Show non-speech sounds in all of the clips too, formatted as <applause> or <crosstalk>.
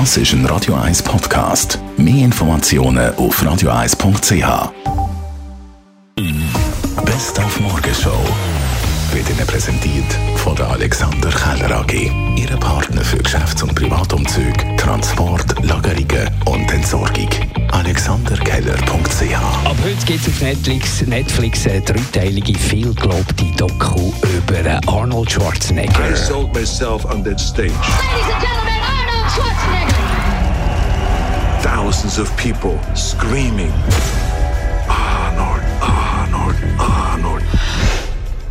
Das ist ein Radio 1 Podcast. Mehr Informationen auf radio1.ch. Best auf Morgenshow wird Ihnen präsentiert von der Alexander Keller AG. Ihre Partner für Geschäfts- und Privatumzug, Transport, Lagerungen und Entsorgung. AlexanderKeller.ch Ab heute gibt es auf Netflix, Netflix eine dreiteilige, vielgelobte Doku über Arnold Schwarzenegger. I sold myself on that stage. Ladies and gentlemen, Thousands of people screaming, Arnold, Arnold, Arnold.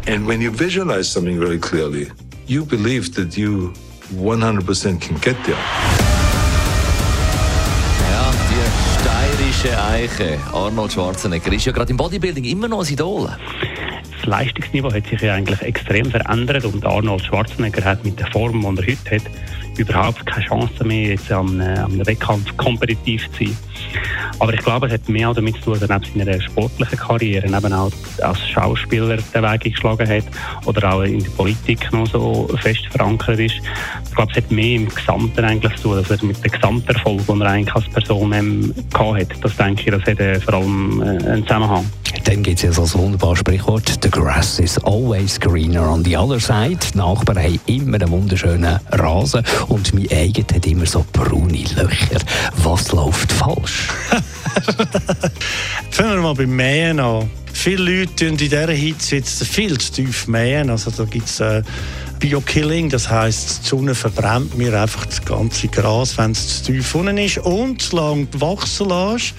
And when you visualize something very clearly, you believe that you 100% can get there. Ja, die steirische Eiche. Arnold Schwarzenegger ist ja gerade im Bodybuilding immer noch ein Idol. das Leistungsniveau hat sich ja eigentlich extrem verändert und Arnold Schwarzenegger hat mit der Form, die er heute hat, überhaupt keine Chance mehr, jetzt am, äh, am Wettkampf kompetitiv zu sein. Aber ich glaube, es hat mehr auch damit zu tun, dass er neben seiner sportlichen Karriere eben auch als Schauspieler den Weg geschlagen hat oder auch in der Politik noch so fest verankert ist. Ich glaube, es hat mehr im Gesamten eigentlich zu tun, dass er mit dem Gesamterfolg, den er eigentlich als Person ähm, gehabt hat, das denke ich, das hat äh, vor allem äh, einen Zusammenhang. Dann gibt es ja so ein wunderbares Sprichwort: The grass is always greener on the other side. Die Nachbarn haben immer einen wunderschönen Rasen und mein eigen hat immer so braune Löcher. Was läuft falsch? <laughs> Fangen wir mal beim Mähen an. Viele Leute in dieser Hitze jetzt viel zu tief mähen. Also da gibt es äh, Biokilling, das heisst, die Sonne verbrennt mir einfach das ganze Gras, wenn es zu tief unten ist. Und du wachsen lässt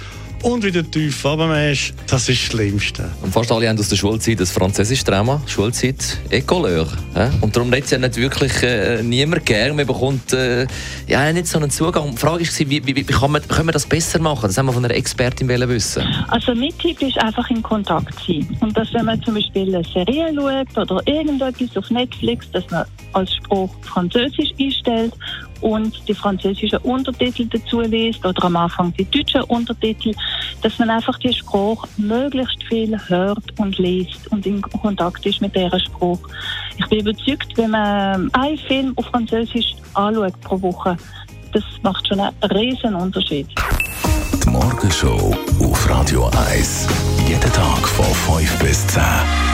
und wieder tief runtermähst, das ist das Schlimmste. Und fast alle haben aus der Schulzeit das französische Drama, Schulzeit, Écoleur. Ja? Und darum redet es ja nicht wirklich äh, niemand gern. Man bekommt äh, ja, nicht so einen Zugang. Die Frage war, wie, wie, wie kann man, können wir das besser machen? Das haben wir von einer Expertin wissen. Also mein Tipp ist einfach in Kontakt sein. Und dass wenn man zum Beispiel eine Serie schaut oder irgendetwas auf Netflix, dass man als Spruch Französisch einstellt und die französischen Untertitel dazu liest oder am Anfang die deutschen Untertitel, dass man einfach die Sprache möglichst viel hört und liest und in Kontakt ist mit dieser Sprache. Ich bin überzeugt, wenn man einen Film auf Französisch anschaut pro Woche, das macht schon einen riesen Unterschied. Die Morgenshow auf Radio 1. Jeden Tag von 5 bis 10.